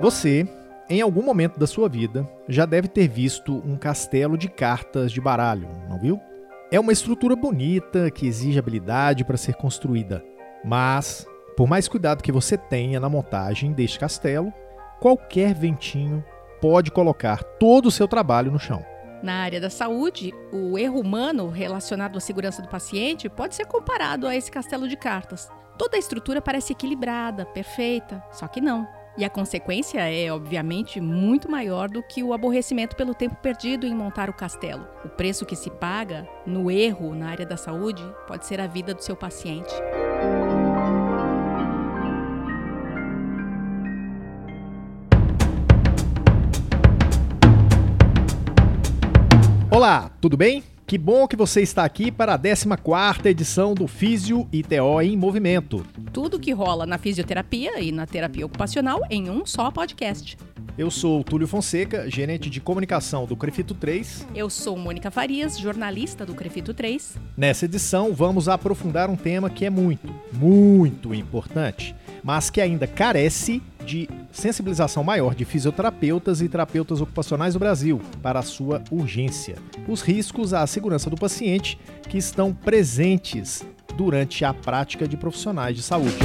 Você, em algum momento da sua vida, já deve ter visto um castelo de cartas de baralho, não viu? É uma estrutura bonita que exige habilidade para ser construída, mas, por mais cuidado que você tenha na montagem deste castelo, qualquer ventinho pode colocar todo o seu trabalho no chão. Na área da saúde, o erro humano relacionado à segurança do paciente pode ser comparado a esse castelo de cartas. Toda a estrutura parece equilibrada, perfeita, só que não. E a consequência é, obviamente, muito maior do que o aborrecimento pelo tempo perdido em montar o castelo. O preço que se paga no erro na área da saúde pode ser a vida do seu paciente. Olá, tudo bem? Que bom que você está aqui para a 14ª edição do Físio ITO em Movimento. Tudo que rola na fisioterapia e na terapia ocupacional em um só podcast. Eu sou Túlio Fonseca, gerente de comunicação do Crefito 3. Eu sou Mônica Farias, jornalista do Crefito 3. Nessa edição, vamos aprofundar um tema que é muito, muito importante, mas que ainda carece de sensibilização maior de fisioterapeutas e terapeutas ocupacionais do Brasil para a sua urgência. Os riscos à segurança do paciente que estão presentes durante a prática de profissionais de saúde.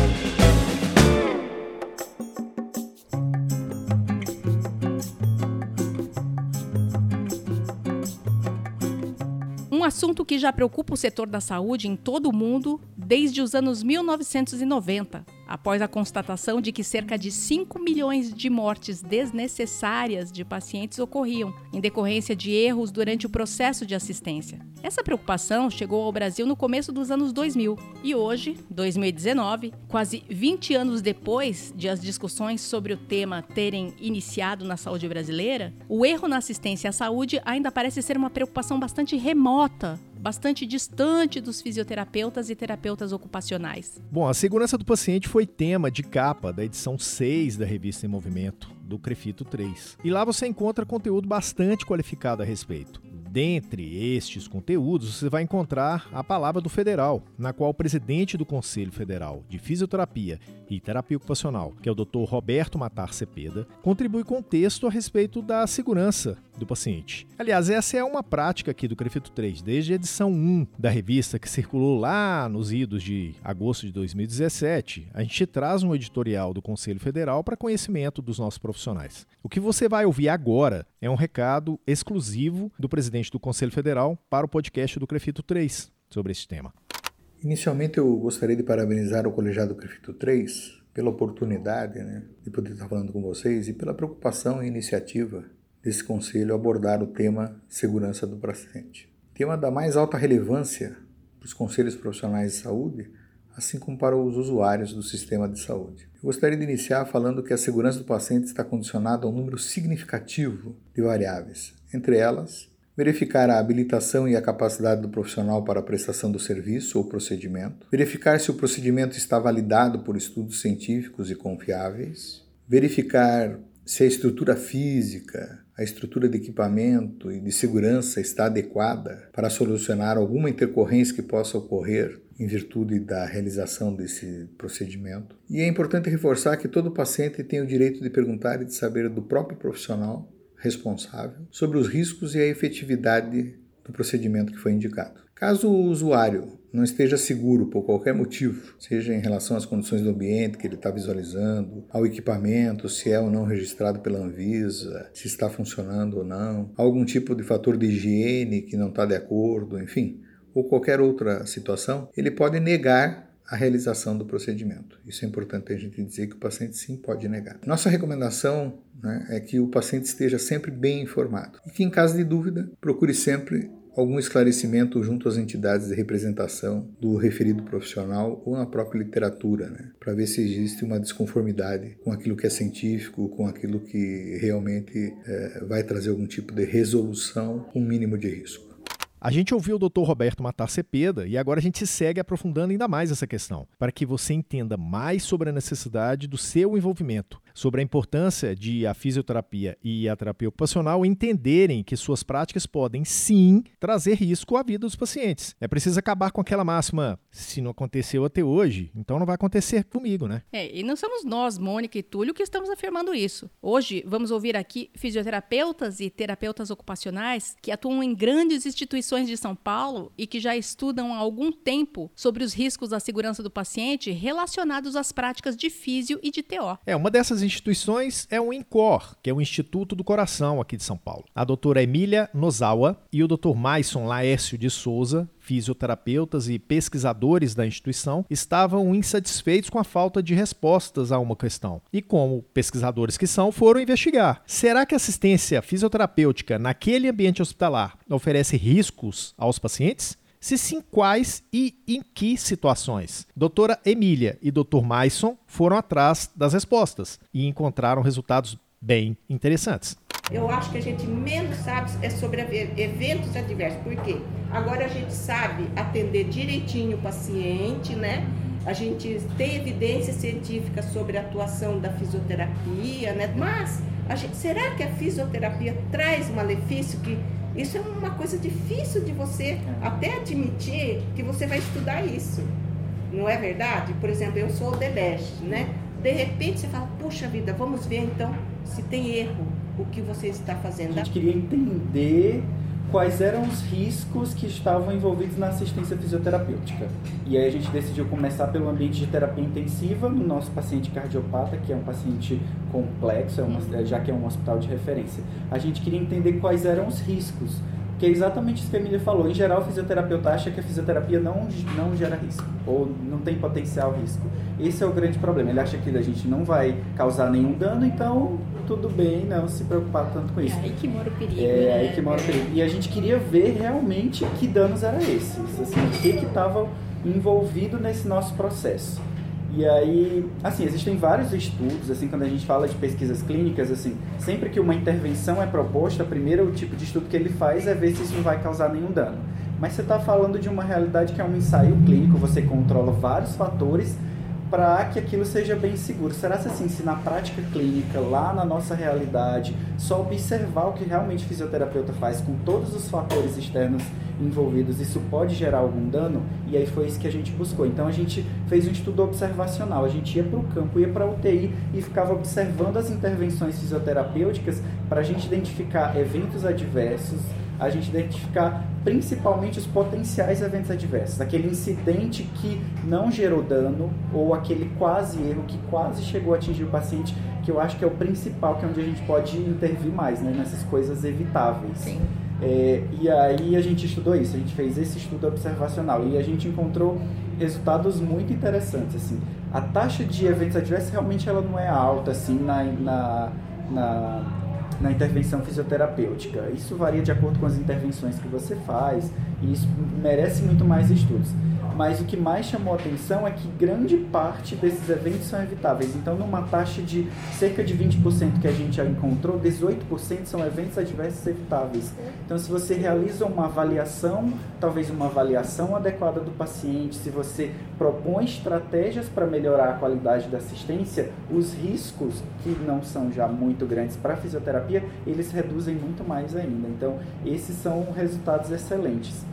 Um assunto que já preocupa o setor da saúde em todo o mundo desde os anos 1990 após a constatação de que cerca de 5 milhões de mortes desnecessárias de pacientes ocorriam em decorrência de erros durante o processo de assistência. Essa preocupação chegou ao Brasil no começo dos anos 2000 e hoje, 2019, quase 20 anos depois de as discussões sobre o tema terem iniciado na saúde brasileira, o erro na assistência à saúde ainda parece ser uma preocupação bastante remota bastante distante dos fisioterapeutas e terapeutas ocupacionais. Bom, a segurança do paciente foi tema de capa da edição 6 da revista Em Movimento, do Crefito 3. E lá você encontra conteúdo bastante qualificado a respeito. Dentre estes conteúdos, você vai encontrar a palavra do federal, na qual o presidente do Conselho Federal de Fisioterapia e Terapia Ocupacional, que é o Dr. Roberto Matar Cepeda, contribui com texto a respeito da segurança do paciente. Aliás, essa é uma prática aqui do Crefito 3, desde a edição 1 da revista que circulou lá nos idos de agosto de 2017. A gente traz um editorial do Conselho Federal para conhecimento dos nossos profissionais. O que você vai ouvir agora é um recado exclusivo do presidente do Conselho Federal para o podcast do Crefito 3 sobre esse tema. Inicialmente eu gostaria de parabenizar o colegiado Crefito 3 pela oportunidade né, de poder estar falando com vocês e pela preocupação e iniciativa desse conselho abordar o tema segurança do paciente. Tema da mais alta relevância para os conselhos profissionais de saúde, assim como para os usuários do sistema de saúde. Eu gostaria de iniciar falando que a segurança do paciente está condicionada a um número significativo de variáveis, entre elas verificar a habilitação e a capacidade do profissional para a prestação do serviço ou procedimento, verificar se o procedimento está validado por estudos científicos e confiáveis, verificar se a estrutura física, a estrutura de equipamento e de segurança está adequada para solucionar alguma intercorrência que possa ocorrer em virtude da realização desse procedimento. E é importante reforçar que todo paciente tem o direito de perguntar e de saber do próprio profissional responsável sobre os riscos e a efetividade do procedimento que foi indicado. Caso o usuário não esteja seguro por qualquer motivo, seja em relação às condições do ambiente que ele está visualizando, ao equipamento, se é ou não registrado pela Anvisa, se está funcionando ou não, algum tipo de fator de higiene que não está de acordo, enfim, ou qualquer outra situação, ele pode negar a realização do procedimento. Isso é importante a gente dizer que o paciente sim pode negar. Nossa recomendação né, é que o paciente esteja sempre bem informado e que, em caso de dúvida, procure sempre algum esclarecimento junto às entidades de representação do referido profissional ou na própria literatura, né, para ver se existe uma desconformidade com aquilo que é científico, com aquilo que realmente é, vai trazer algum tipo de resolução com um mínimo de risco. A gente ouviu o Dr. Roberto Matar Cepeda e agora a gente segue aprofundando ainda mais essa questão, para que você entenda mais sobre a necessidade do seu envolvimento sobre a importância de a fisioterapia e a terapia ocupacional entenderem que suas práticas podem sim trazer risco à vida dos pacientes. É preciso acabar com aquela máxima: se não aconteceu até hoje, então não vai acontecer comigo, né? É, e não somos nós, Mônica e Túlio, que estamos afirmando isso. Hoje vamos ouvir aqui fisioterapeutas e terapeutas ocupacionais que atuam em grandes instituições de São Paulo e que já estudam há algum tempo sobre os riscos da segurança do paciente relacionados às práticas de físio e de TO. É, uma dessas instituições é o INCOR, que é o Instituto do Coração aqui de São Paulo. A doutora Emília Nozawa e o doutor Maison Laércio de Souza fisioterapeutas e pesquisadores da instituição estavam insatisfeitos com a falta de respostas a uma questão. E, como pesquisadores que são, foram investigar: será que assistência fisioterapêutica naquele ambiente hospitalar oferece riscos aos pacientes? Se sim, quais e em que situações? Doutora Emília e Dr. Maison foram atrás das respostas e encontraram resultados bem interessantes. Eu acho que a gente menos sabe é sobre eventos adversos. Por quê? Agora a gente sabe atender direitinho o paciente, né? A gente tem evidência científica sobre a atuação da fisioterapia, né? Mas gente, será que a fisioterapia traz malefício que isso é uma coisa difícil de você até admitir que você vai estudar isso. Não é verdade? Por exemplo, eu sou o DEBEST, né? De repente você fala, puxa vida, vamos ver então se tem erro o que você está fazendo. A gente queria entender quais eram os riscos que estavam envolvidos na assistência fisioterapêutica. E aí a gente decidiu começar pelo ambiente de terapia intensiva no nosso paciente cardiopata, que é um paciente complexo, é uma, já que é um hospital de referência. A gente queria entender quais eram os riscos que é exatamente isso que a Emília falou. Em geral, o fisioterapeuta acha que a fisioterapia não, não gera risco, ou não tem potencial risco. Esse é o grande problema. Ele acha que a gente não vai causar nenhum dano, então tudo bem, não se preocupar tanto com isso. É aí que mora o perigo. É né? aí que mora o perigo. E a gente queria ver realmente que danos eram esses, assim, o que estava envolvido nesse nosso processo. E aí, assim, existem vários estudos, assim, quando a gente fala de pesquisas clínicas, assim, sempre que uma intervenção é proposta, primeiro o tipo de estudo que ele faz é ver se isso não vai causar nenhum dano. Mas você está falando de uma realidade que é um ensaio clínico, você controla vários fatores para que aquilo seja bem seguro. Será que assim, se na prática clínica, lá na nossa realidade, só observar o que realmente o fisioterapeuta faz com todos os fatores externos envolvidos, isso pode gerar algum dano? E aí foi isso que a gente buscou. Então a gente fez um estudo observacional, a gente ia para o campo, ia para a UTI e ficava observando as intervenções fisioterapêuticas para a gente identificar eventos adversos, a gente identificar principalmente os potenciais eventos adversos, aquele incidente que não gerou dano ou aquele quase erro que quase chegou a atingir o paciente, que eu acho que é o principal, que é onde a gente pode intervir mais, né, nessas coisas evitáveis. Sim. É, e aí a gente estudou isso, a gente fez esse estudo observacional e a gente encontrou resultados muito interessantes. Assim, a taxa de eventos adversos realmente ela não é alta assim na, na, na na intervenção fisioterapêutica. Isso varia de acordo com as intervenções que você faz e isso merece muito mais estudos mas o que mais chamou a atenção é que grande parte desses eventos são evitáveis. Então, numa taxa de cerca de 20% que a gente já encontrou, 18% são eventos adversos evitáveis. Então, se você realiza uma avaliação, talvez uma avaliação adequada do paciente, se você propõe estratégias para melhorar a qualidade da assistência, os riscos, que não são já muito grandes para a fisioterapia, eles reduzem muito mais ainda. Então, esses são resultados excelentes.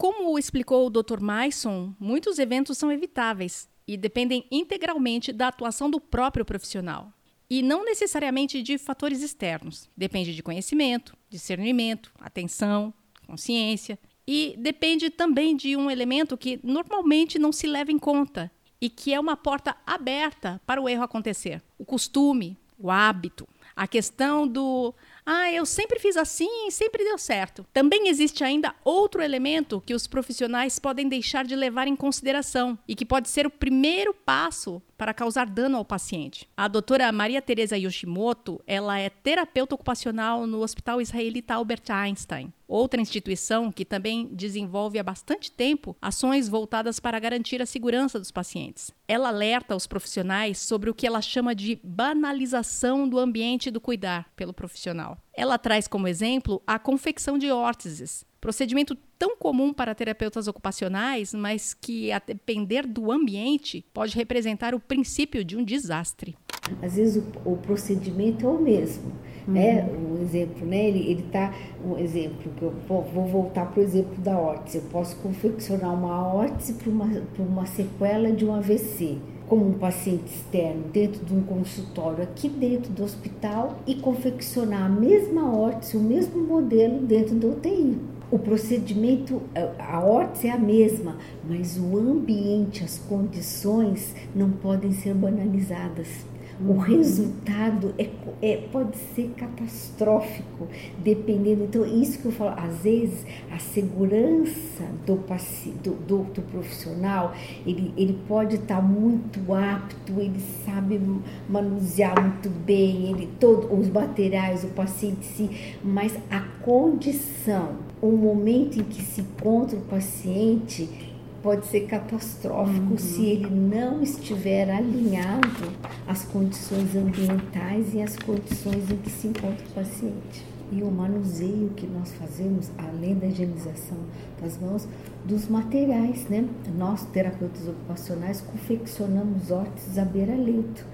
Como explicou o Dr. Maison, muitos eventos são evitáveis e dependem integralmente da atuação do próprio profissional. E não necessariamente de fatores externos. Depende de conhecimento, discernimento, atenção, consciência. E depende também de um elemento que normalmente não se leva em conta e que é uma porta aberta para o erro acontecer: o costume, o hábito, a questão do ah, eu sempre fiz assim e sempre deu certo. Também existe ainda outro elemento que os profissionais podem deixar de levar em consideração e que pode ser o primeiro passo para causar dano ao paciente. A doutora Maria Teresa Yoshimoto, ela é terapeuta ocupacional no Hospital Israelita Albert Einstein, outra instituição que também desenvolve há bastante tempo ações voltadas para garantir a segurança dos pacientes. Ela alerta os profissionais sobre o que ela chama de banalização do ambiente do cuidar pelo profissional. Ela traz como exemplo a confecção de órteses, procedimento tão comum para terapeutas ocupacionais, mas que, a depender do ambiente, pode representar o princípio de um desastre. Às vezes o, o procedimento é o mesmo. Uhum. Né? Um exemplo, né? Ele está um exemplo que eu vou, vou voltar para o exemplo da órtese. Eu posso confeccionar uma órtese para uma, uma sequela de um AVC como um paciente externo dentro de um consultório aqui dentro do hospital e confeccionar a mesma órtese, o mesmo modelo dentro do UTI. O procedimento, a órtese é a mesma, mas o ambiente, as condições não podem ser banalizadas o resultado é, é, pode ser catastrófico, dependendo. Então, isso que eu falo, às vezes, a segurança do, do, do, do profissional, ele, ele pode estar muito apto, ele sabe manusear muito bem, ele todo, os materiais, o paciente si, mas a condição, o momento em que se encontra o paciente, pode ser catastrófico uhum. se ele não estiver alinhado às condições ambientais e às condições em que se encontra o paciente. E o manuseio que nós fazemos, além da higienização das mãos, dos materiais, né? Nós, terapeutas ocupacionais, confeccionamos órteses à beira-leito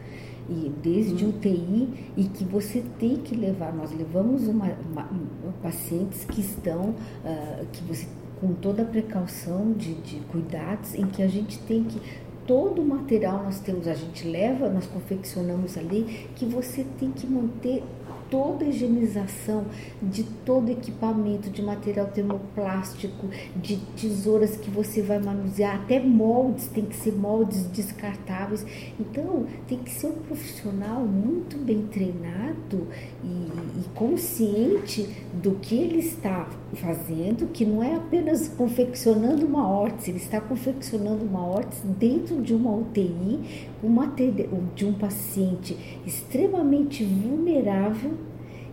e desde uhum. UTI e que você tem que levar. Nós levamos uma, uma, pacientes que estão, uh, que você com toda a precaução de, de cuidados, em que a gente tem que todo o material nós temos, a gente leva, nós confeccionamos ali, que você tem que manter toda a higienização de todo equipamento, de material termoplástico, de tesouras que você vai manusear, até moldes, tem que ser moldes descartáveis. Então, tem que ser um profissional muito bem treinado e, e consciente do que ele está fazendo, que não é apenas confeccionando uma órtese, ele está confeccionando uma órtese dentro de uma UTI, uma, de um paciente extremamente vulnerável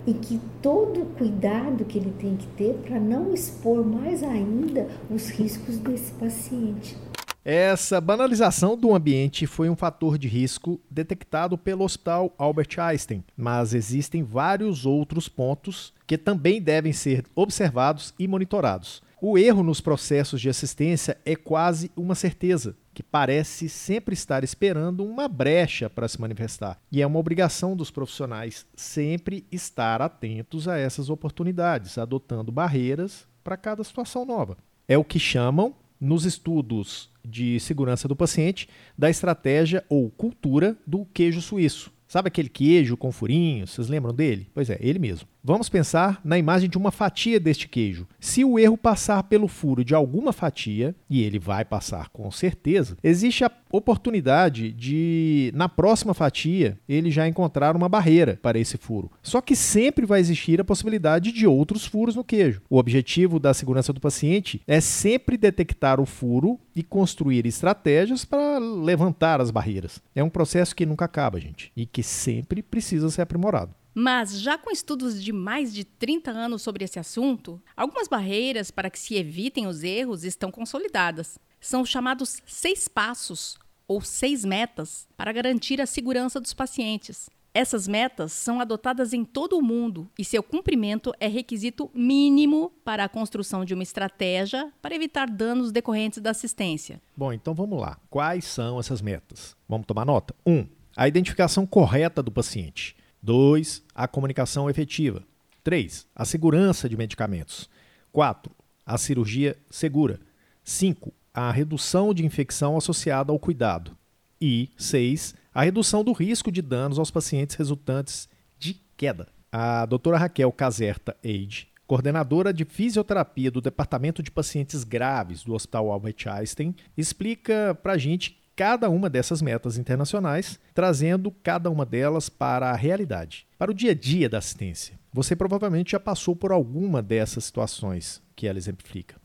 e que todo o cuidado que ele tem que ter para não expor mais ainda os riscos desse paciente. Essa banalização do ambiente foi um fator de risco detectado pelo Hospital Albert Einstein, mas existem vários outros pontos que também devem ser observados e monitorados. O erro nos processos de assistência é quase uma certeza, que parece sempre estar esperando uma brecha para se manifestar. E é uma obrigação dos profissionais sempre estar atentos a essas oportunidades, adotando barreiras para cada situação nova. É o que chamam, nos estudos de segurança do paciente, da estratégia ou cultura do queijo suíço. Sabe aquele queijo com furinhos? Vocês lembram dele? Pois é, ele mesmo. Vamos pensar na imagem de uma fatia deste queijo. Se o erro passar pelo furo de alguma fatia, e ele vai passar com certeza, existe a oportunidade de, na próxima fatia, ele já encontrar uma barreira para esse furo. Só que sempre vai existir a possibilidade de outros furos no queijo. O objetivo da segurança do paciente é sempre detectar o furo e construir estratégias para levantar as barreiras. É um processo que nunca acaba, gente, e que sempre precisa ser aprimorado. Mas, já com estudos de mais de 30 anos sobre esse assunto, algumas barreiras para que se evitem os erros estão consolidadas. São os chamados seis passos, ou seis metas, para garantir a segurança dos pacientes. Essas metas são adotadas em todo o mundo e seu cumprimento é requisito mínimo para a construção de uma estratégia para evitar danos decorrentes da assistência. Bom, então vamos lá. Quais são essas metas? Vamos tomar nota? 1. Um, a identificação correta do paciente. 2. A comunicação efetiva. 3. A segurança de medicamentos. 4. A cirurgia segura. 5. A redução de infecção associada ao cuidado. E 6. A redução do risco de danos aos pacientes resultantes de queda. A doutora Raquel Caserta Eide, coordenadora de fisioterapia do Departamento de Pacientes Graves do Hospital Albert Einstein, explica para a gente cada uma dessas metas internacionais, trazendo cada uma delas para a realidade, para o dia a dia da assistência. Você provavelmente já passou por alguma dessas situações que ela exemplifica.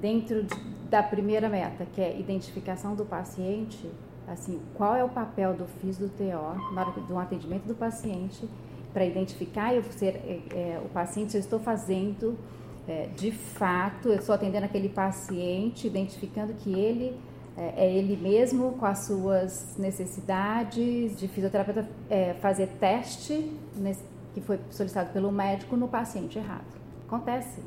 Dentro de, da primeira meta, que é identificação do paciente, assim, qual é o papel do FIS do TO na hora do atendimento do paciente para identificar eu ser é, é, o paciente, se eu estou fazendo é, de fato, eu estou atendendo aquele paciente, identificando que ele é, é ele mesmo com as suas necessidades de fisioterapeuta é, fazer teste nesse, que foi solicitado pelo médico no paciente errado. Acontece,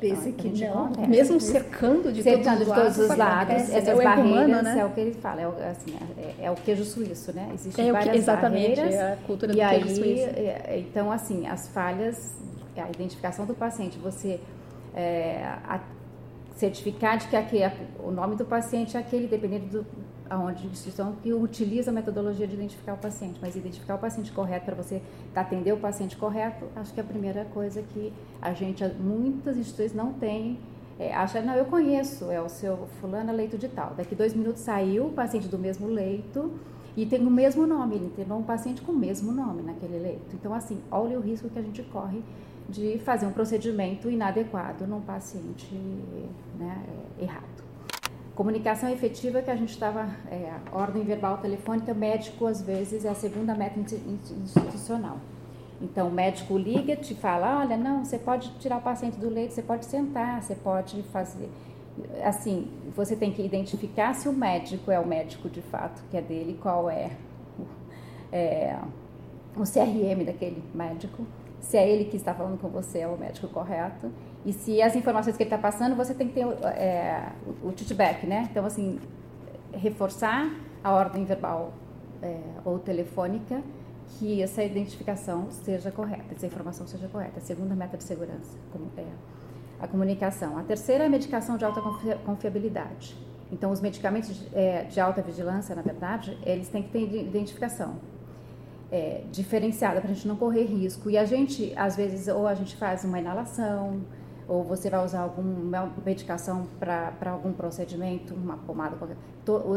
pensa que não. É. Mesmo cercando de cercando todos os lados, lados essas é barreiras, humano, né? é o que ele fala, é o, assim, é, é o queijo suíço, né? Existem é várias que, exatamente, barreiras. É a cultura do e queijo aí, suíço. É, então, assim, as falhas, a identificação do paciente, você é, a, certificar de que aquele, o nome do paciente é aquele, dependendo do aonde a instituição que utiliza a metodologia de identificar o paciente, mas identificar o paciente correto para você atender o paciente correto, acho que é a primeira coisa que a gente, muitas instituições não têm, é, acha, não, eu conheço, é o seu fulano é leito de tal, daqui dois minutos saiu o paciente do mesmo leito e tem o mesmo nome, ele internou um paciente com o mesmo nome naquele leito. Então, assim, olha o risco que a gente corre de fazer um procedimento inadequado num paciente né, errado. Comunicação efetiva que a gente estava, é, ordem verbal telefônica, médico às vezes é a segunda meta institucional. Então o médico liga, te fala, olha, não, você pode tirar o paciente do leito, você pode sentar, você pode fazer. Assim, você tem que identificar se o médico é o médico de fato que é dele, qual é, é o CRM daquele médico, se é ele que está falando com você é o médico correto e se as informações que ele está passando você tem que ter é, o, feedback, né? Então assim reforçar a ordem verbal é, ou telefônica que essa identificação seja correta, essa informação seja correta. A segunda meta de segurança é a comunicação. A terceira é a medicação de alta confiabilidade. Então, os medicamentos de, é, de alta vigilância, na verdade, eles têm que ter identificação é, diferenciada para a gente não correr risco. E a gente, às vezes, ou a gente faz uma inalação, ou você vai usar alguma medicação para algum procedimento, uma pomada qualquer.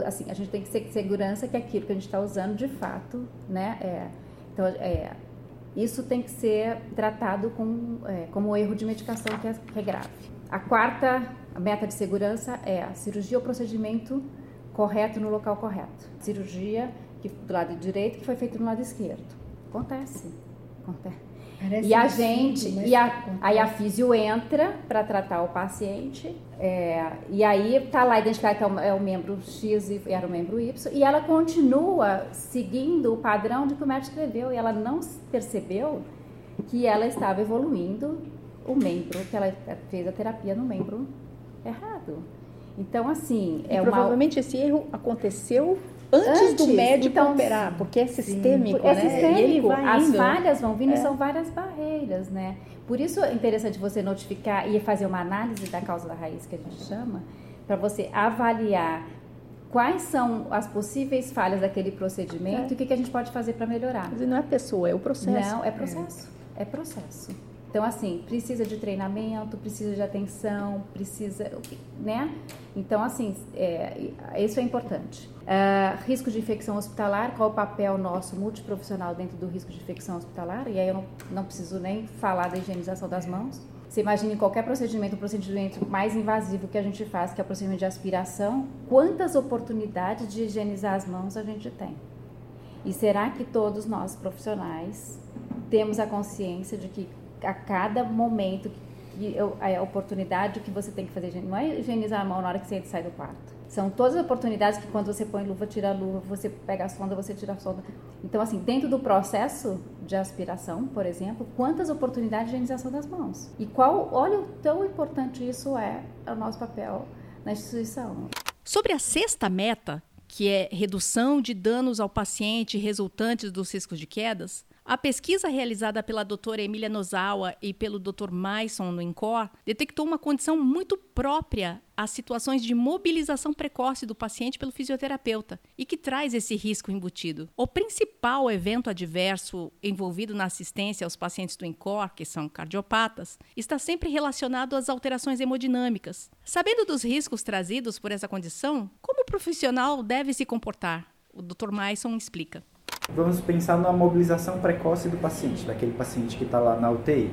assim, a gente tem que ter segurança que aquilo que a gente está usando, de fato, né? É, então, é, isso tem que ser tratado com, é, como erro de medicação que é, que é grave. A quarta meta de segurança é a cirurgia ou procedimento correto no local correto. Cirurgia que, do lado direito que foi feito no lado esquerdo. Acontece. Acontece. Parece e a gente, e a, aí a físio entra para tratar o paciente, é, e aí tá lá identificado que é o, é o, membro X e era o membro Y, e ela continua seguindo o padrão de que o médico escreveu, e ela não percebeu que ela estava evoluindo o membro, que ela fez a terapia no membro errado. Então, assim, é e uma... Provavelmente esse erro aconteceu antes, antes do médico então, operar, porque é sistêmico, sim, é né? Sistêmico. E As falhas vão vindo é. e são várias barreiras, né? Por isso é interessante você notificar e fazer uma análise da causa da raiz que a gente chama, para você avaliar quais são as possíveis falhas daquele procedimento é. e o que, que a gente pode fazer para melhorar. Mas não é pessoa, é o processo. Não, é processo. É, é processo. Então, assim, precisa de treinamento, precisa de atenção, precisa, né? Então, assim, é, isso é importante. Uh, risco de infecção hospitalar, qual o papel nosso multiprofissional dentro do risco de infecção hospitalar? E aí eu não, não preciso nem falar da higienização das mãos. Você imagine qualquer procedimento, o procedimento mais invasivo que a gente faz, que é o procedimento de aspiração, quantas oportunidades de higienizar as mãos a gente tem? E será que todos nós profissionais temos a consciência de que a cada momento que eu, a oportunidade que você tem que fazer, não é higienizar a mão na hora que você sai do quarto. São todas as oportunidades que quando você põe luva, tira a luva, você pega a sonda, você tira a sonda. Então, assim, dentro do processo de aspiração, por exemplo, quantas oportunidades de higienização das mãos? E qual, olha o tão importante isso é o nosso papel na instituição. Sobre a sexta meta, que é redução de danos ao paciente resultantes dos riscos de quedas, a pesquisa realizada pela doutora Emília Nozawa e pelo Dr. Maison no INCOR detectou uma condição muito própria às situações de mobilização precoce do paciente pelo fisioterapeuta e que traz esse risco embutido. O principal evento adverso envolvido na assistência aos pacientes do INCOR, que são cardiopatas, está sempre relacionado às alterações hemodinâmicas. Sabendo dos riscos trazidos por essa condição, como o profissional deve se comportar? O Dr. Maison explica. Vamos pensar na mobilização precoce do paciente, daquele paciente que está lá na UTI.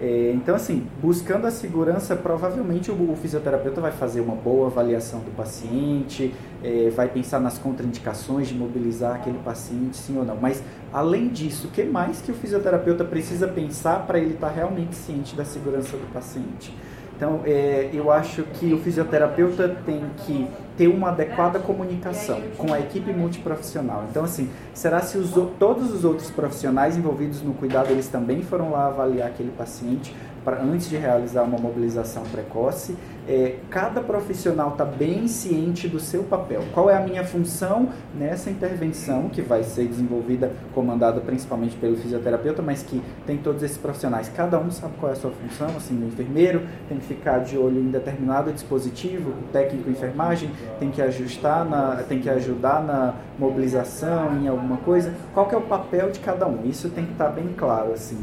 É, então, assim, buscando a segurança, provavelmente o, o, fisioterapeuta vai fazer uma boa avaliação do paciente, é, vai pensar nas contraindicações de mobilizar aquele paciente, sim ou não. Mas, além disso, o que mais que o fisioterapeuta precisa pensar para ele estar tá realmente ciente da segurança do paciente? Então, é, eu acho que o fisioterapeuta tem que ter uma adequada comunicação com a equipe multiprofissional. Então, assim, será se os, todos os outros profissionais envolvidos no cuidado, eles também foram lá avaliar aquele paciente? Pra, antes de realizar uma mobilização precoce, é, cada profissional está bem ciente do seu papel. Qual é a minha função nessa intervenção que vai ser desenvolvida, comandada principalmente pelo fisioterapeuta, mas que tem todos esses profissionais. Cada um sabe qual é a sua função. Assim, o enfermeiro tem que ficar de olho em determinado dispositivo, o técnico enfermagem tem que ajustar, na, tem que ajudar na mobilização, em alguma coisa. Qual é o papel de cada um? Isso tem que estar tá bem claro assim.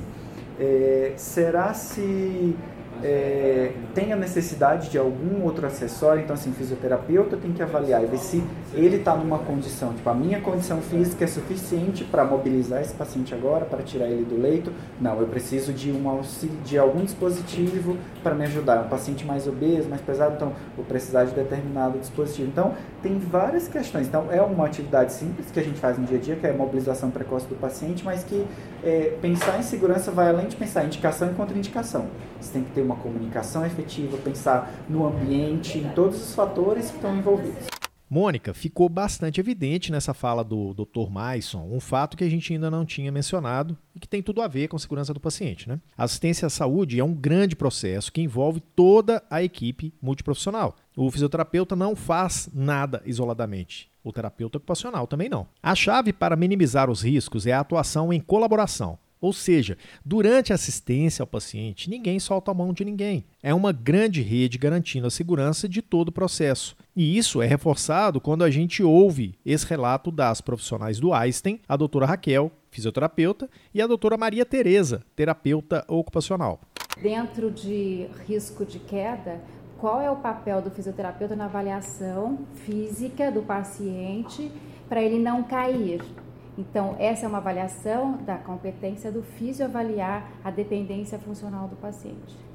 É, será se é, tem a necessidade de algum outro acessório, então assim, fisioterapeuta tem que avaliar e ver se ele está numa condição, tipo, a minha condição física é suficiente para mobilizar esse paciente agora, para tirar ele do leito. Não, eu preciso de um auxílio, de algum dispositivo para me ajudar. Um paciente mais obeso, mais pesado, então vou precisar de determinado dispositivo. Então, tem várias questões. Então, é uma atividade simples que a gente faz no dia a dia, que é a mobilização precoce do paciente, mas que é, pensar em segurança vai além de pensar em indicação e contraindicação. Você tem que ter uma comunicação efetiva, pensar no ambiente, em todos os fatores que estão envolvidos. Mônica, ficou bastante evidente nessa fala do Dr. Maison um fato que a gente ainda não tinha mencionado e que tem tudo a ver com a segurança do paciente. Né? A assistência à saúde é um grande processo que envolve toda a equipe multiprofissional. O fisioterapeuta não faz nada isoladamente. O terapeuta ocupacional também não. A chave para minimizar os riscos é a atuação em colaboração. Ou seja, durante a assistência ao paciente, ninguém solta a mão de ninguém. É uma grande rede garantindo a segurança de todo o processo. E isso é reforçado quando a gente ouve esse relato das profissionais do Einstein, a doutora Raquel, fisioterapeuta, e a doutora Maria Tereza, terapeuta ocupacional. Dentro de risco de queda, qual é o papel do fisioterapeuta na avaliação física do paciente para ele não cair? Então, essa é uma avaliação da competência do físio avaliar a dependência funcional do paciente.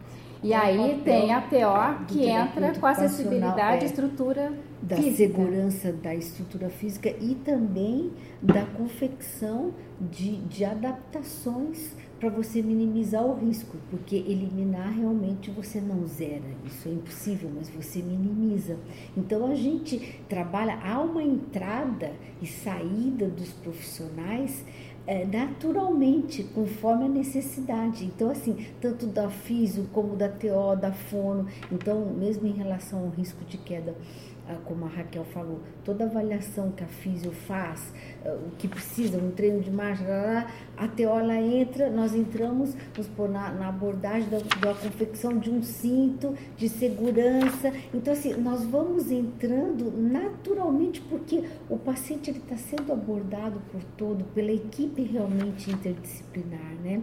E é aí tem a TO que entra com a acessibilidade, é, estrutura da física. segurança da estrutura física e também da confecção de, de adaptações para você minimizar o risco, porque eliminar realmente você não zera, isso é impossível, mas você minimiza. Então a gente trabalha, há uma entrada e saída dos profissionais é, naturalmente, conforme a necessidade. Então, assim, tanto da físio como da TO, da fono, então, mesmo em relação ao risco de queda como a Raquel falou, toda avaliação que a físio faz, eh, o que precisa, um treino de marcha, a teola entra, nós entramos vamos na, na abordagem da, da confecção de um cinto de segurança. Então, assim, nós vamos entrando naturalmente porque o paciente está sendo abordado por todo, pela equipe realmente interdisciplinar, né?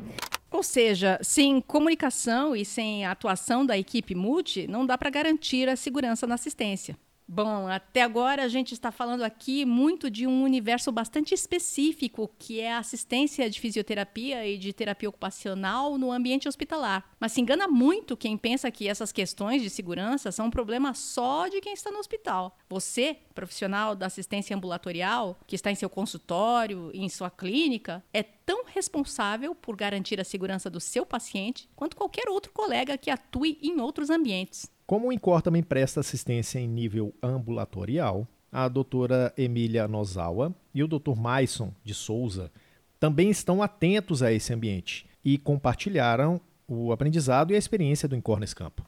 Ou seja, sem comunicação e sem atuação da equipe multi, não dá para garantir a segurança na assistência. Bom, até agora a gente está falando aqui muito de um universo bastante específico, que é a assistência de fisioterapia e de terapia ocupacional no ambiente hospitalar. Mas se engana muito quem pensa que essas questões de segurança são um problema só de quem está no hospital. Você, profissional da assistência ambulatorial, que está em seu consultório, em sua clínica, é tão responsável por garantir a segurança do seu paciente quanto qualquer outro colega que atue em outros ambientes. Como o INCOR também presta assistência em nível ambulatorial, a doutora Emília Nozawa e o doutor Maison de Souza também estão atentos a esse ambiente e compartilharam o aprendizado e a experiência do INCOR nesse campo.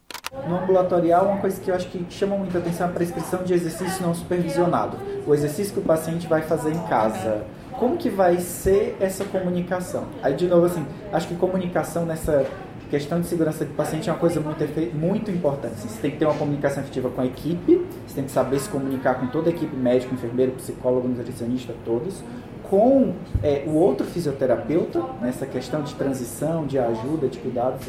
No ambulatorial, uma coisa que eu acho que chama muita atenção é a prescrição de exercício não supervisionado. O exercício que o paciente vai fazer em casa. Como que vai ser essa comunicação? Aí, de novo, assim, acho que comunicação nessa questão de segurança do paciente é uma coisa muito, muito importante. Você tem que ter uma comunicação efetiva com a equipe, você tem que saber se comunicar com toda a equipe, médico, enfermeiro, psicólogo, nutricionista, todos, com é, o outro fisioterapeuta, nessa questão de transição, de ajuda, de cuidados,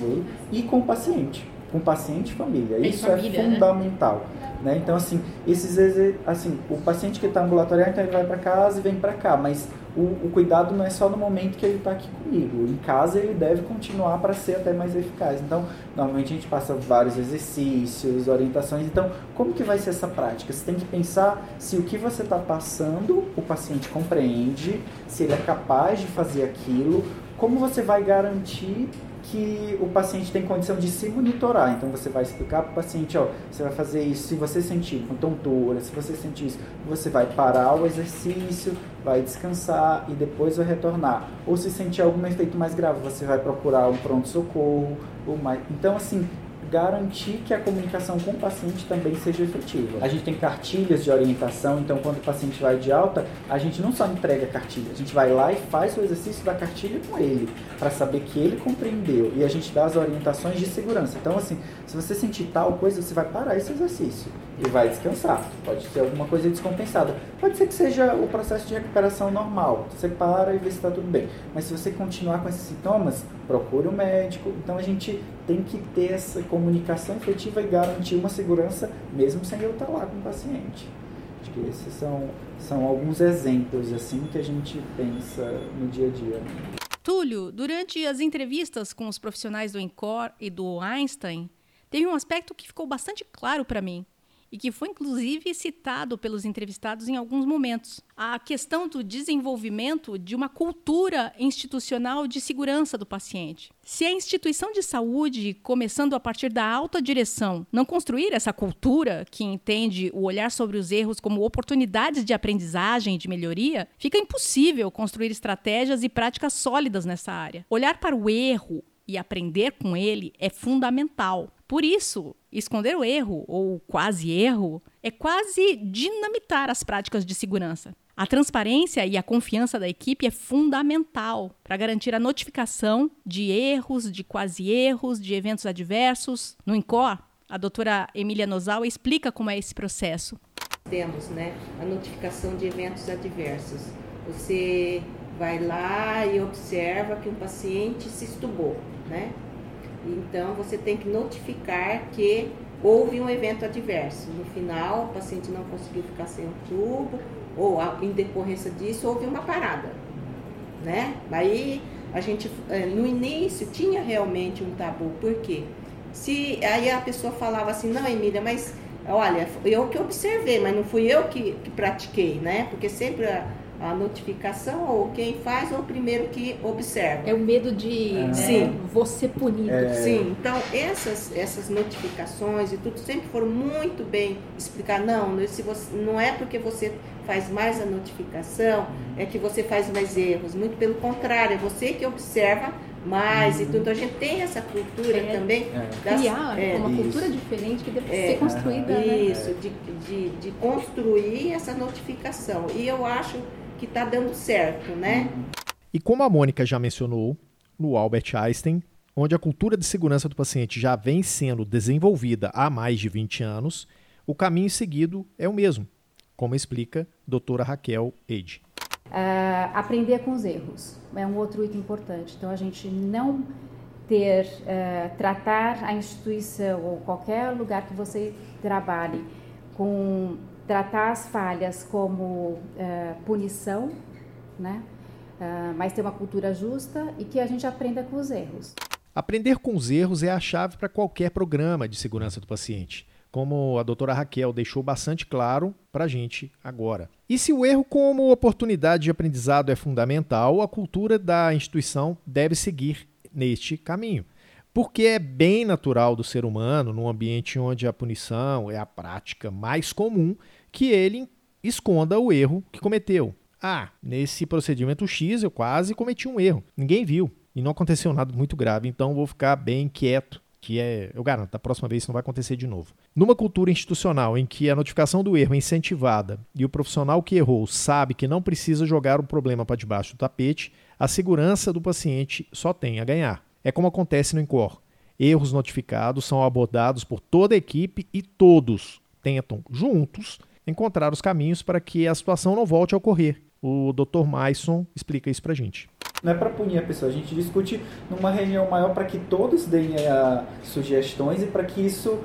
e com o paciente, com o paciente e família. Isso é família, é fundamental. Né? Então, assim, esses assim, o paciente que está ambulatorial, então ele vai para casa e vem para cá, mas o, o, cuidado não é só no momento que ele está aqui comigo. Em casa ele deve continuar para ser até mais eficaz. Então, normalmente a gente passa vários exercícios, orientações. Então, como que vai ser essa prática? Você tem que pensar se o que você está passando o paciente compreende, se ele é capaz de fazer aquilo, como você vai garantir que o paciente tem condição de se monitorar. Então você vai explicar para o paciente, ó, você vai fazer isso, se você sentir com tontura, se você sentir isso, você vai parar o exercício, vai descansar e depois vai retornar. Ou se sentir algum efeito mais grave, você vai procurar um pronto-socorro. Mais... Então, assim, garantir que a comunicação com o paciente também seja efetiva. A gente tem cartilhas de orientação, então quando o paciente vai de alta, a gente não só entrega a cartilha, a gente vai lá e faz o exercício da cartilha com ele, para saber que ele compreendeu e a gente dá as orientações de segurança. Então, assim, se você sentir tal coisa, você vai parar esse exercício e vai descansar. Pode ser alguma coisa descompensada. Pode ser que seja o processo de recuperação normal. Você para e vê se está tudo bem. Mas se você continuar com esses sintomas, procure o um médico. Então a gente tem que ter essa comunicação efetiva e garantir uma segurança, mesmo sem eu estar lá com o paciente. Acho que esses são, são alguns exemplos assim que a gente pensa no dia a dia. Túlio, durante as entrevistas com os profissionais do INCOR e do Einstein, teve um aspecto que ficou bastante claro para mim e que foi inclusive citado pelos entrevistados em alguns momentos. A questão do desenvolvimento de uma cultura institucional de segurança do paciente. Se a instituição de saúde, começando a partir da alta direção, não construir essa cultura que entende o olhar sobre os erros como oportunidades de aprendizagem e de melhoria, fica impossível construir estratégias e práticas sólidas nessa área. Olhar para o erro e aprender com ele é fundamental. Por isso, esconder o erro ou quase erro é quase dinamitar as práticas de segurança. A transparência e a confiança da equipe é fundamental para garantir a notificação de erros, de quase erros, de eventos adversos. No INCOR, a doutora Emília Nozal explica como é esse processo. Temos né, a notificação de eventos adversos. Você vai lá e observa que um paciente se estubou, né? Então você tem que notificar que houve um evento adverso. No final, o paciente não conseguiu ficar sem o tubo, ou em decorrência disso houve uma parada, né? Aí a gente é, no início tinha realmente um tabu, por quê? Se aí a pessoa falava assim, não, Emília, mas olha, eu que observei, mas não fui eu que, que pratiquei, né? Porque sempre a, a notificação ou quem faz ou o primeiro que observa. É o medo de é. né, você punido. É. Sim, então essas, essas notificações e tudo sempre foram muito bem explicar. Não, se você, não é porque você faz mais a notificação, é que você faz mais erros. Muito pelo contrário, é você que observa mais uhum. e tudo. Então a gente tem essa cultura é, também. É. Das, Criar é, uma isso. cultura diferente que deve é, ser construída. Né? Isso, né? de, de, de construir essa notificação. E eu acho que está dando certo, né? E como a Mônica já mencionou, no Albert Einstein, onde a cultura de segurança do paciente já vem sendo desenvolvida há mais de 20 anos, o caminho seguido é o mesmo, como explica a doutora Raquel Eide. Uh, aprender com os erros é um outro item importante. Então, a gente não ter, uh, tratar a instituição ou qualquer lugar que você trabalhe com tratar as falhas como uh, punição, né? Uh, mas ter uma cultura justa e que a gente aprenda com os erros. Aprender com os erros é a chave para qualquer programa de segurança do paciente, como a doutora Raquel deixou bastante claro para a gente agora. E se o erro como oportunidade de aprendizado é fundamental, a cultura da instituição deve seguir neste caminho. Porque é bem natural do ser humano, num ambiente onde a punição é a prática mais comum, que ele esconda o erro que cometeu. Ah, nesse procedimento X eu quase cometi um erro. Ninguém viu e não aconteceu nada muito grave, então vou ficar bem quieto, que é, eu garanto, da próxima vez isso não vai acontecer de novo. Numa cultura institucional em que a notificação do erro é incentivada e o profissional que errou sabe que não precisa jogar o problema para debaixo do tapete, a segurança do paciente só tem a ganhar. É como acontece no INCOR. Erros notificados são abordados por toda a equipe e todos tentam, juntos, encontrar os caminhos para que a situação não volte a ocorrer. O Dr. Maison explica isso para a gente. Não é para punir a pessoa, a gente discute numa reunião maior para que todos deem uh, sugestões e para que isso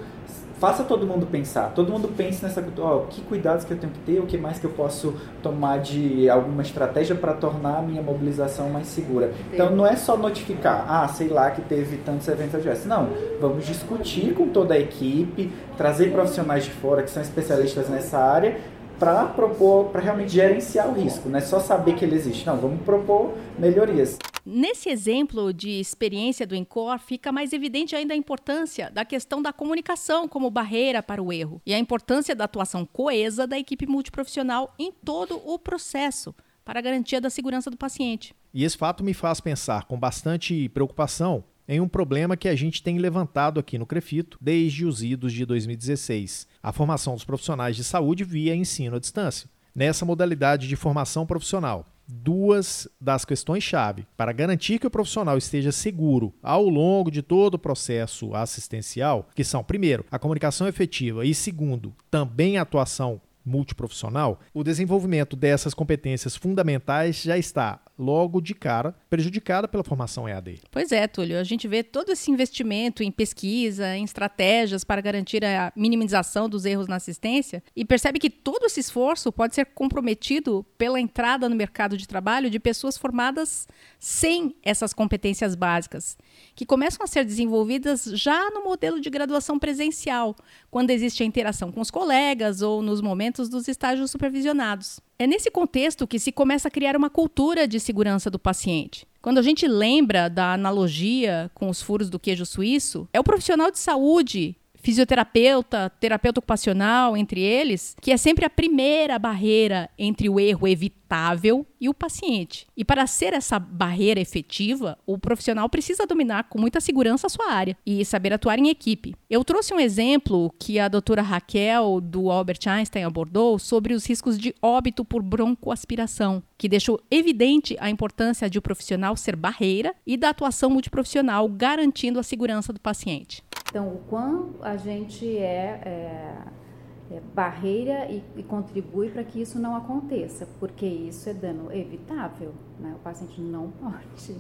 faça todo mundo pensar. Todo mundo pense nessa, ó, que cuidados que eu tenho que ter, o que mais que eu posso tomar de alguma estratégia para tornar a minha mobilização mais segura. Então não é só notificar, ah, sei lá que teve tantos eventos adversos. Não, vamos discutir com toda a equipe, trazer profissionais de fora que são especialistas nessa área para propor, para realmente gerenciar o risco, não é só saber que ele existe. Não, vamos propor melhorias. Nesse exemplo de experiência do Encore, fica mais evidente ainda a importância da questão da comunicação como barreira para o erro e a importância da atuação coesa da equipe multiprofissional em todo o processo para a garantia da segurança do paciente. E esse fato me faz pensar com bastante preocupação em um problema que a gente tem levantado aqui no Crefito desde os idos de 2016, a formação dos profissionais de saúde via ensino à distância. Nessa modalidade de formação profissional, duas das questões-chave. Para garantir que o profissional esteja seguro ao longo de todo o processo assistencial, que são, primeiro, a comunicação efetiva e, segundo, também a atuação multiprofissional, o desenvolvimento dessas competências fundamentais já está logo de cara prejudicada pela formação EAD. Pois é, Túlio, a gente vê todo esse investimento em pesquisa, em estratégias para garantir a minimização dos erros na assistência e percebe que todo esse esforço pode ser comprometido pela entrada no mercado de trabalho de pessoas formadas sem essas competências básicas, que começam a ser desenvolvidas já no modelo de graduação presencial, quando existe a interação com os colegas ou nos momentos dos estágios supervisionados. É nesse contexto que se começa a criar uma cultura de segurança do paciente. Quando a gente lembra da analogia com os furos do queijo suíço, é o profissional de saúde fisioterapeuta, terapeuta ocupacional, entre eles, que é sempre a primeira barreira entre o erro evitável e o paciente. E para ser essa barreira efetiva, o profissional precisa dominar com muita segurança a sua área e saber atuar em equipe. Eu trouxe um exemplo que a doutora Raquel, do Albert Einstein, abordou sobre os riscos de óbito por broncoaspiração, que deixou evidente a importância de o profissional ser barreira e da atuação multiprofissional garantindo a segurança do paciente. Então, o quão a gente é, é, é barreira e, e contribui para que isso não aconteça, porque isso é dano evitável. Né? O paciente não pode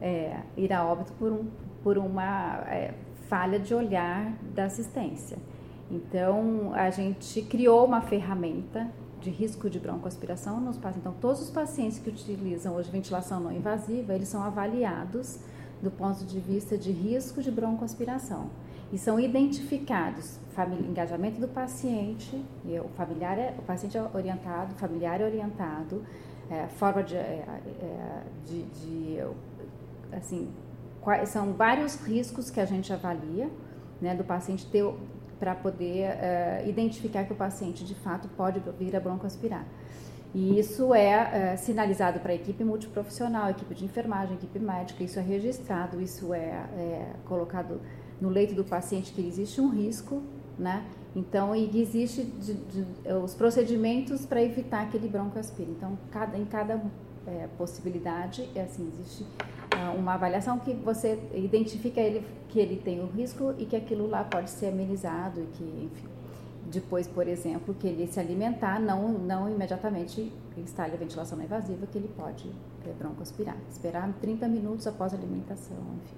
é, ir a óbito por, um, por uma é, falha de olhar da assistência. Então, a gente criou uma ferramenta de risco de broncoaspiração nos pacientes. Então, todos os pacientes que utilizam hoje ventilação não invasiva, eles são avaliados do ponto de vista de risco de broncoaspiração. E são identificados engajamento do paciente, o familiar é, o paciente é orientado, o familiar é orientado, é, forma de, é, é, de, de, assim, quais, são vários riscos que a gente avalia, né, do paciente ter para poder é, identificar que o paciente de fato pode vir a broncoaspirar. E isso é, é sinalizado para a equipe multiprofissional, equipe de enfermagem, equipe médica, isso é registrado, isso é, é colocado no leito do paciente que existe um risco, né? Então, e existe de, de, os procedimentos para evitar aquele broncoaspira. Então, cada, em cada é, possibilidade, é assim, existe uh, uma avaliação que você identifica ele, que ele tem o risco e que aquilo lá pode ser amenizado e que, enfim, depois, por exemplo, que ele se alimentar, não, não imediatamente instale a ventilação não invasiva, que ele pode é, broncoaspirar. Esperar 30 minutos após a alimentação, enfim.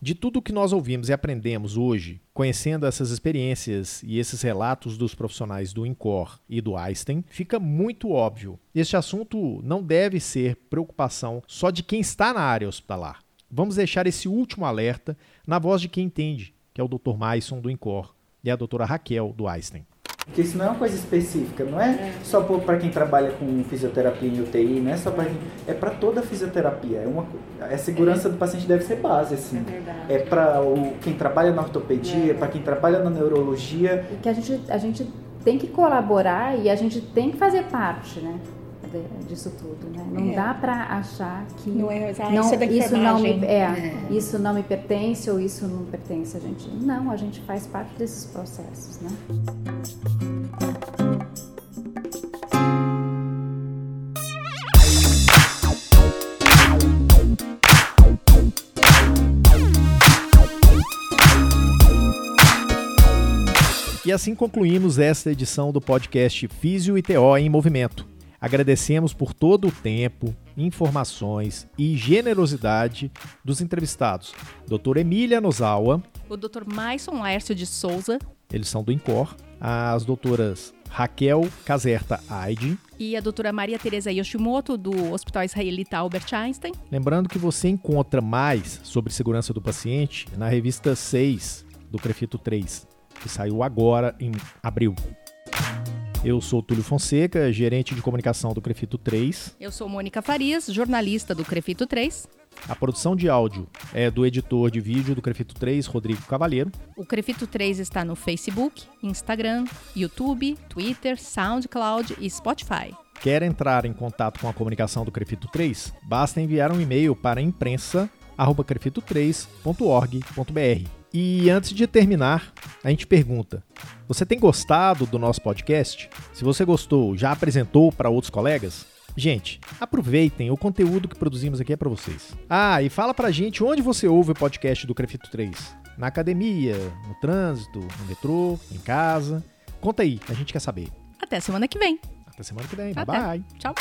De tudo que nós ouvimos e aprendemos hoje, conhecendo essas experiências e esses relatos dos profissionais do INCOR e do Einstein, fica muito óbvio. Este assunto não deve ser preocupação só de quem está na área hospitalar. Vamos deixar esse último alerta na voz de quem entende, que é o Dr. Maison do INCOR e a doutora Raquel, do Einstein. Porque isso não é uma coisa específica, não é, é. só para quem trabalha com fisioterapia em UTI, não é só para é para toda a fisioterapia. É uma a segurança é. do paciente deve ser base assim. É, é para quem trabalha na ortopedia, é. para quem trabalha na neurologia. E que a gente a gente tem que colaborar e a gente tem que fazer parte, né? Disso tudo, né? Não é. dá para achar que não é, não, isso não me é, é, isso não me pertence ou isso não pertence a gente. Não, a gente faz parte desses processos, né? E assim concluímos esta edição do podcast Físio e TO em Movimento. Agradecemos por todo o tempo, informações e generosidade dos entrevistados. Doutora Emília Nozawa. O doutor Maison Laércio de Souza. Eles são do INCOR. As doutoras Raquel Caserta Aide. E a doutora Maria Tereza Yoshimoto, do Hospital Israelita Albert Einstein. Lembrando que você encontra mais sobre segurança do paciente na revista 6 do Prefeito 3, que saiu agora em abril. Eu sou Túlio Fonseca, gerente de comunicação do Crefito 3. Eu sou Mônica Farias, jornalista do Crefito 3. A produção de áudio é do editor de vídeo do Crefito 3, Rodrigo Cavalheiro. O Crefito 3 está no Facebook, Instagram, YouTube, Twitter, SoundCloud e Spotify. Quer entrar em contato com a comunicação do Crefito 3? Basta enviar um e-mail para imprensa@crefito3.org.br. E antes de terminar, a gente pergunta: você tem gostado do nosso podcast? Se você gostou, já apresentou para outros colegas? Gente, aproveitem, o conteúdo que produzimos aqui é para vocês. Ah, e fala pra gente onde você ouve o podcast do Crefito 3. Na academia, no trânsito, no metrô, em casa. Conta aí, a gente quer saber. Até semana que vem. Até semana que vem. Até. Bye bye. Tchau.